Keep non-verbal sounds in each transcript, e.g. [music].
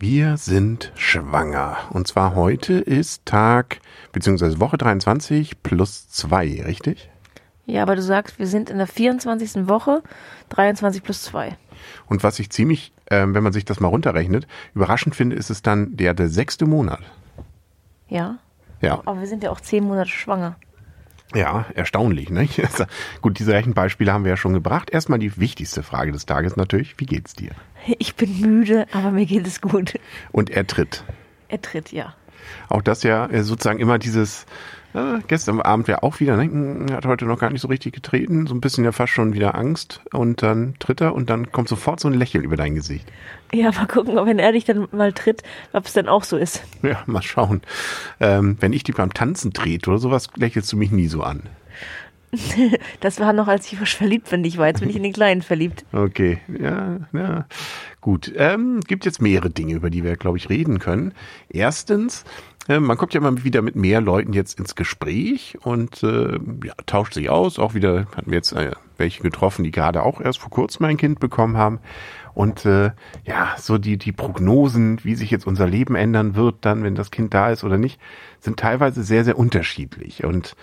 Wir sind schwanger. Und zwar heute ist Tag bzw. Woche 23 plus 2, richtig? Ja, aber du sagst, wir sind in der 24. Woche, 23 plus 2. Und was ich ziemlich, äh, wenn man sich das mal runterrechnet, überraschend finde, ist es dann der, der sechste Monat. Ja. Ja. Aber wir sind ja auch zehn Monate schwanger. Ja, erstaunlich, ne? [laughs] Gut, diese Rechenbeispiele haben wir ja schon gebracht. Erstmal die wichtigste Frage des Tages natürlich, wie geht's dir? Ich bin müde, aber mir geht es gut. Und er tritt. Er tritt, ja. Auch das ja äh, sozusagen immer dieses, äh, gestern Abend wäre auch wieder, ne? Hm, hat heute noch gar nicht so richtig getreten, so ein bisschen ja fast schon wieder Angst und dann tritt er und dann kommt sofort so ein Lächeln über dein Gesicht. Ja, mal gucken, ob wenn er dich dann mal tritt, ob es dann auch so ist. Ja, mal schauen. Ähm, wenn ich dich beim Tanzen trete oder sowas, lächelst du mich nie so an. [laughs] Das war noch, als ich frisch verliebt bin. Ich war jetzt bin ich in den Kleinen verliebt. Okay, ja, ja. Gut. Ähm, gibt jetzt mehrere Dinge, über die wir, glaube ich, reden können. Erstens, äh, man kommt ja immer wieder mit mehr Leuten jetzt ins Gespräch und äh, ja, tauscht sich aus. Auch wieder hatten wir jetzt äh, welche getroffen, die gerade auch erst vor kurzem ein Kind bekommen haben. Und äh, ja, so die, die Prognosen, wie sich jetzt unser Leben ändern wird, dann, wenn das Kind da ist oder nicht, sind teilweise sehr, sehr unterschiedlich. Und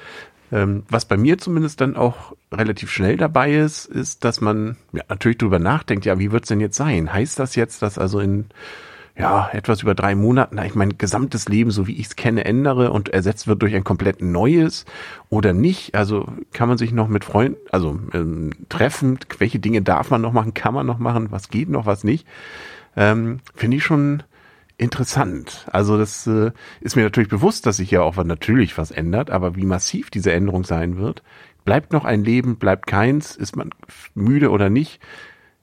ähm, was bei mir zumindest dann auch relativ schnell dabei ist, ist, dass man ja, natürlich drüber nachdenkt, ja, wie wird's denn jetzt sein? Heißt das jetzt, dass also in ja, etwas über drei Monaten ich mein gesamtes Leben, so wie ich es kenne, ändere und ersetzt wird durch ein komplett neues oder nicht? Also kann man sich noch mit Freunden, also ähm, treffen, welche Dinge darf man noch machen, kann man noch machen, was geht noch, was nicht? Ähm, Finde ich schon interessant. Also das äh, ist mir natürlich bewusst, dass sich ja auch natürlich was ändert, aber wie massiv diese Änderung sein wird, bleibt noch ein Leben, bleibt keins, ist man müde oder nicht?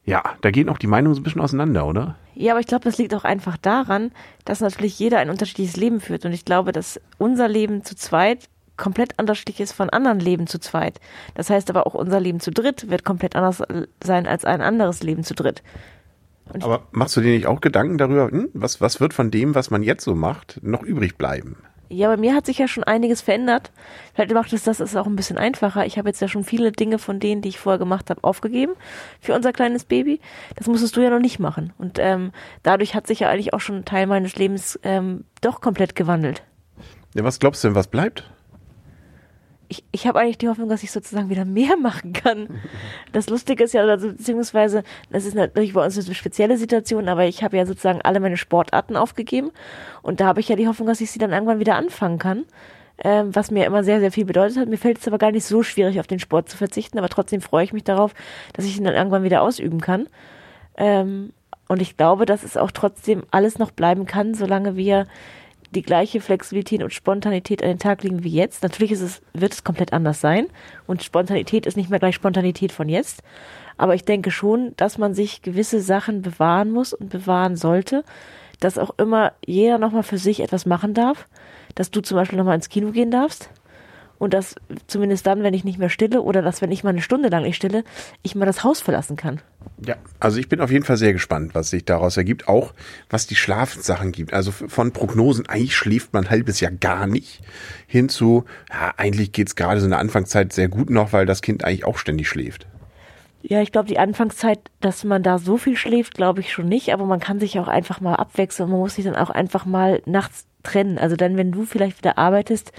Ja, da gehen auch die Meinungen so ein bisschen auseinander, oder? Ja, aber ich glaube, das liegt auch einfach daran, dass natürlich jeder ein unterschiedliches Leben führt. Und ich glaube, dass unser Leben zu zweit komplett unterschiedlich ist von anderen Leben zu zweit. Das heißt aber auch unser Leben zu dritt wird komplett anders sein als ein anderes Leben zu dritt. Aber machst du dir nicht auch Gedanken darüber, hm, was, was wird von dem, was man jetzt so macht, noch übrig bleiben? Ja, bei mir hat sich ja schon einiges verändert. Vielleicht macht es das ist auch ein bisschen einfacher. Ich habe jetzt ja schon viele Dinge von denen, die ich vorher gemacht habe, aufgegeben für unser kleines Baby. Das musstest du ja noch nicht machen. Und ähm, dadurch hat sich ja eigentlich auch schon ein Teil meines Lebens ähm, doch komplett gewandelt. Ja, was glaubst du denn, was bleibt? Ich, ich habe eigentlich die Hoffnung, dass ich sozusagen wieder mehr machen kann. Das Lustige ist ja, also, beziehungsweise, das ist natürlich bei uns eine spezielle Situation, aber ich habe ja sozusagen alle meine Sportarten aufgegeben und da habe ich ja die Hoffnung, dass ich sie dann irgendwann wieder anfangen kann. Ähm, was mir immer sehr, sehr viel bedeutet hat. Mir fällt es aber gar nicht so schwierig, auf den Sport zu verzichten, aber trotzdem freue ich mich darauf, dass ich ihn dann irgendwann wieder ausüben kann. Ähm, und ich glaube, dass es auch trotzdem alles noch bleiben kann, solange wir die gleiche Flexibilität und Spontanität an den Tag legen wie jetzt. Natürlich ist es, wird es komplett anders sein und Spontanität ist nicht mehr gleich Spontanität von jetzt. Aber ich denke schon, dass man sich gewisse Sachen bewahren muss und bewahren sollte, dass auch immer jeder nochmal für sich etwas machen darf, dass du zum Beispiel nochmal ins Kino gehen darfst und dass zumindest dann, wenn ich nicht mehr stille oder dass, wenn ich mal eine Stunde lang nicht stille, ich mal das Haus verlassen kann. Ja, also ich bin auf jeden Fall sehr gespannt, was sich daraus ergibt, auch was die Schlafsachen gibt. Also von Prognosen, eigentlich schläft man ein halbes Jahr gar nicht, hinzu, ja, eigentlich geht's gerade so in der Anfangszeit sehr gut noch, weil das Kind eigentlich auch ständig schläft. Ja, ich glaube, die Anfangszeit, dass man da so viel schläft, glaube ich schon nicht, aber man kann sich auch einfach mal abwechseln. Man muss sich dann auch einfach mal nachts trennen. Also dann, wenn du vielleicht wieder arbeitest,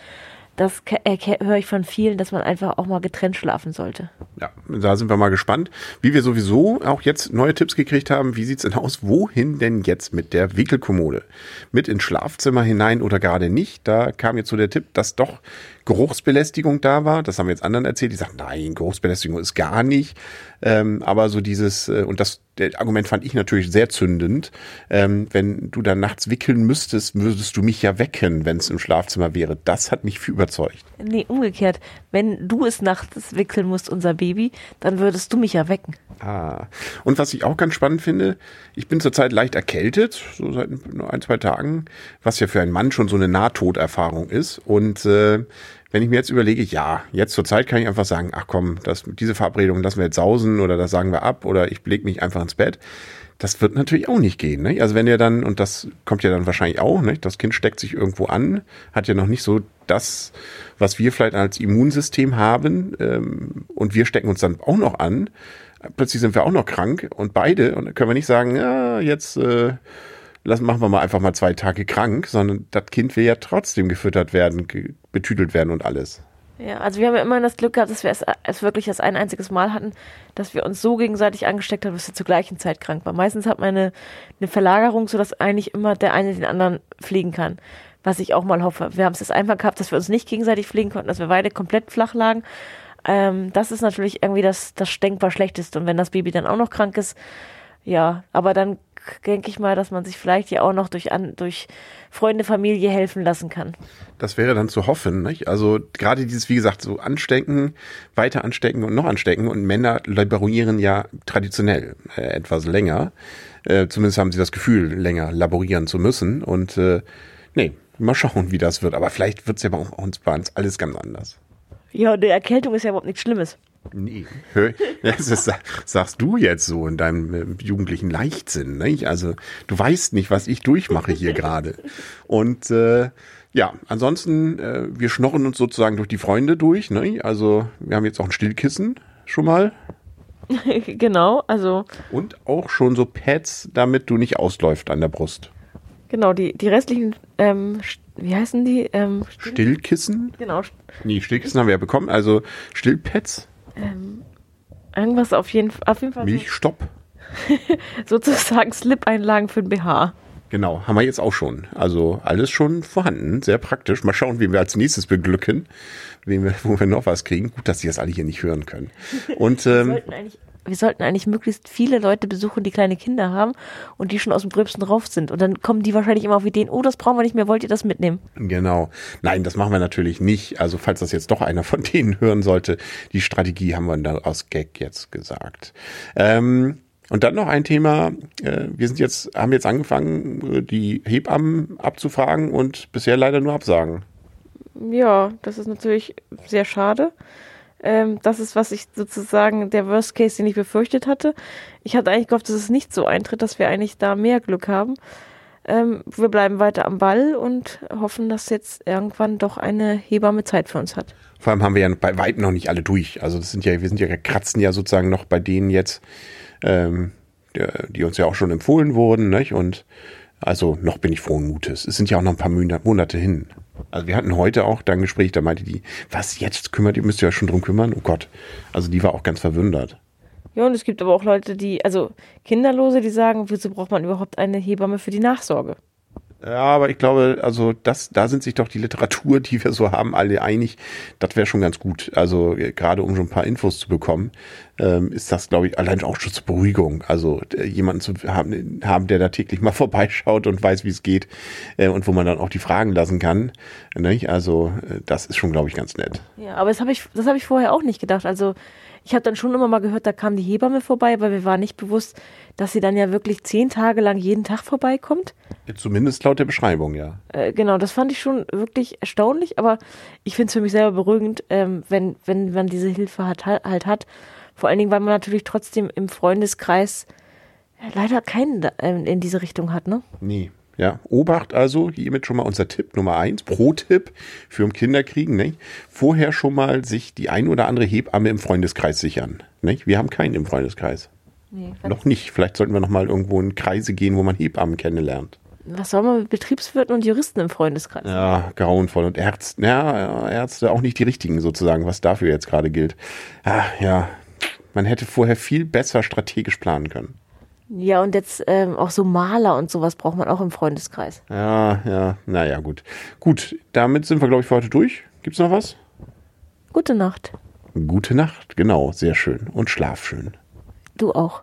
das höre ich von vielen, dass man einfach auch mal getrennt schlafen sollte. Ja, da sind wir mal gespannt, wie wir sowieso auch jetzt neue Tipps gekriegt haben. Wie sieht's denn aus? Wohin denn jetzt mit der Wickelkommode? Mit ins Schlafzimmer hinein oder gerade nicht? Da kam jetzt so der Tipp, dass doch Geruchsbelästigung da war. Das haben wir jetzt anderen erzählt. Die sagen, nein, Geruchsbelästigung ist gar nicht. Ähm, aber so dieses, äh, und das der Argument fand ich natürlich sehr zündend. Ähm, wenn du dann nachts wickeln müsstest, würdest du mich ja wecken, wenn es im Schlafzimmer wäre. Das hat mich viel überzeugt. Nee, umgekehrt. Wenn du es nachts wickeln musst, unser Baby, dann würdest du mich ja wecken. Ah. Und was ich auch ganz spannend finde, ich bin zurzeit leicht erkältet, so seit ein, zwei Tagen, was ja für einen Mann schon so eine Nahtoderfahrung ist. Und äh, wenn ich mir jetzt überlege, ja, jetzt zur Zeit kann ich einfach sagen, ach komm, das, diese Verabredung lassen wir jetzt sausen oder das sagen wir ab oder ich leg mich einfach ins Bett. Das wird natürlich auch nicht gehen. Ne? Also wenn ihr dann, und das kommt ja dann wahrscheinlich auch, ne? das Kind steckt sich irgendwo an, hat ja noch nicht so das, was wir vielleicht als Immunsystem haben ähm, und wir stecken uns dann auch noch an. Plötzlich sind wir auch noch krank und beide und können wir nicht sagen, ja, jetzt äh, lassen, machen wir mal einfach mal zwei Tage krank, sondern das Kind will ja trotzdem gefüttert werden, betütelt werden und alles. Ja, also wir haben ja immer das Glück gehabt, dass wir es, es wirklich das ein einziges Mal hatten, dass wir uns so gegenseitig angesteckt haben, dass wir zur gleichen Zeit krank waren. Meistens hat man eine, eine Verlagerung, sodass eigentlich immer der eine den anderen fliegen kann. Was ich auch mal hoffe. Wir haben es jetzt einmal gehabt, dass wir uns nicht gegenseitig fliegen konnten, dass wir beide komplett flach lagen. Ähm, das ist natürlich irgendwie das, das denkbar Schlechteste. Und wenn das Baby dann auch noch krank ist, ja, aber dann denke ich mal, dass man sich vielleicht ja auch noch durch, an, durch Freunde, Familie helfen lassen kann. Das wäre dann zu hoffen, nicht? Also gerade dieses, wie gesagt, so anstecken, weiter anstecken und noch anstecken und Männer laborieren ja traditionell äh, etwas länger. Äh, zumindest haben sie das Gefühl, länger laborieren zu müssen. Und äh, nee, mal schauen, wie das wird. Aber vielleicht wird es ja bei uns, bei uns alles ganz anders. Ja, die Erkältung ist ja überhaupt nichts Schlimmes. Nee, das ist, sagst du jetzt so in deinem äh, jugendlichen Leichtsinn. Nicht? Also du weißt nicht, was ich durchmache hier [laughs] gerade. Und äh, ja, ansonsten, äh, wir schnorren uns sozusagen durch die Freunde durch. Ne? Also wir haben jetzt auch ein Stillkissen schon mal. [laughs] genau, also. Und auch schon so Pads, damit du nicht ausläuft an der Brust. Genau, die, die restlichen, ähm, wie heißen die? Ähm, Stillkissen? Genau. Nee, Stillkissen haben wir ja bekommen, also Stillpads. Ähm, irgendwas auf jeden, auf jeden Fall. Milchstopp. [laughs] sozusagen Slip-Einlagen für den BH. Genau, haben wir jetzt auch schon. Also alles schon vorhanden, sehr praktisch. Mal schauen, wie wir als nächstes beglücken, wen wir, wo wir noch was kriegen. Gut, dass Sie das alle hier nicht hören können. Und ähm, wir, sollten eigentlich, wir sollten eigentlich möglichst viele Leute besuchen, die kleine Kinder haben und die schon aus dem Gröbsten drauf sind. Und dann kommen die wahrscheinlich immer auf Ideen, oh, das brauchen wir nicht mehr, wollt ihr das mitnehmen? Genau. Nein, das machen wir natürlich nicht. Also falls das jetzt doch einer von denen [laughs] hören sollte, die Strategie haben wir da aus Gag jetzt gesagt. Ähm, und dann noch ein Thema. Äh, wir sind jetzt, haben jetzt angefangen, äh, die Hebammen abzufragen und bisher leider nur absagen. Ja, das ist natürlich sehr schade. Ähm, das ist, was ich sozusagen der Worst Case, den ich befürchtet hatte. Ich hatte eigentlich gehofft, dass es nicht so eintritt, dass wir eigentlich da mehr Glück haben. Ähm, wir bleiben weiter am Ball und hoffen, dass jetzt irgendwann doch eine Hebamme Zeit für uns hat. Vor allem haben wir ja bei weitem noch nicht alle durch. Also das sind ja, wir sind ja kratzen ja sozusagen noch bei denen jetzt, ähm, die, uns ja auch schon empfohlen wurden, nicht? Und also noch bin ich frohen Mutes. Es sind ja auch noch ein paar Monate hin. Also wir hatten heute auch da ein Gespräch, da meinte die, was jetzt kümmert ihr, müsst ihr ja schon drum kümmern? Oh Gott. Also die war auch ganz verwundert. Ja, und es gibt aber auch Leute, die, also Kinderlose, die sagen, wieso braucht man überhaupt eine Hebamme für die Nachsorge? Ja, aber ich glaube, also das, da sind sich doch die Literatur, die wir so haben, alle einig. Das wäre schon ganz gut. Also äh, gerade um schon ein paar Infos zu bekommen, ähm, ist das, glaube ich, allein auch schon zur Beruhigung. Also äh, jemanden zu haben, haben, der da täglich mal [laughs] vorbeischaut und weiß, wie es geht äh, und wo man dann auch die Fragen lassen kann. Ne? Also äh, das ist schon, glaube ich, ganz nett. Ja, aber das habe ich, das habe ich vorher auch nicht gedacht. Also ich habe dann schon immer mal gehört, da kam die Hebamme vorbei, weil mir war nicht bewusst, dass sie dann ja wirklich zehn Tage lang jeden Tag vorbeikommt. Zumindest laut der Beschreibung, ja. Äh, genau, das fand ich schon wirklich erstaunlich, aber ich finde es für mich selber beruhigend, ähm, wenn, wenn man diese Hilfe hat, halt hat. Vor allen Dingen, weil man natürlich trotzdem im Freundeskreis leider keinen ähm, in diese Richtung hat, ne? Nee. Ja, Obacht also, hiermit schon mal unser Tipp Nummer eins, Pro-Tipp für Kinderkriegen, nicht? Vorher schon mal sich die ein oder andere Hebamme im Freundeskreis sichern, nicht? Wir haben keinen im Freundeskreis. Nee, noch nicht. Vielleicht sollten wir noch mal irgendwo in Kreise gehen, wo man Hebammen kennenlernt. Was soll man mit Betriebswirten und Juristen im Freundeskreis? Ja, grauenvoll. Und Ärzte, ja, Ärzte auch nicht die richtigen sozusagen, was dafür jetzt gerade gilt. Ja, ja, man hätte vorher viel besser strategisch planen können. Ja, und jetzt ähm, auch so Maler und sowas braucht man auch im Freundeskreis. Ja, ja, naja, gut. Gut, damit sind wir, glaube ich, für heute durch. Gibt's noch was? Gute Nacht. Gute Nacht, genau, sehr schön. Und schlaf schön. Du auch.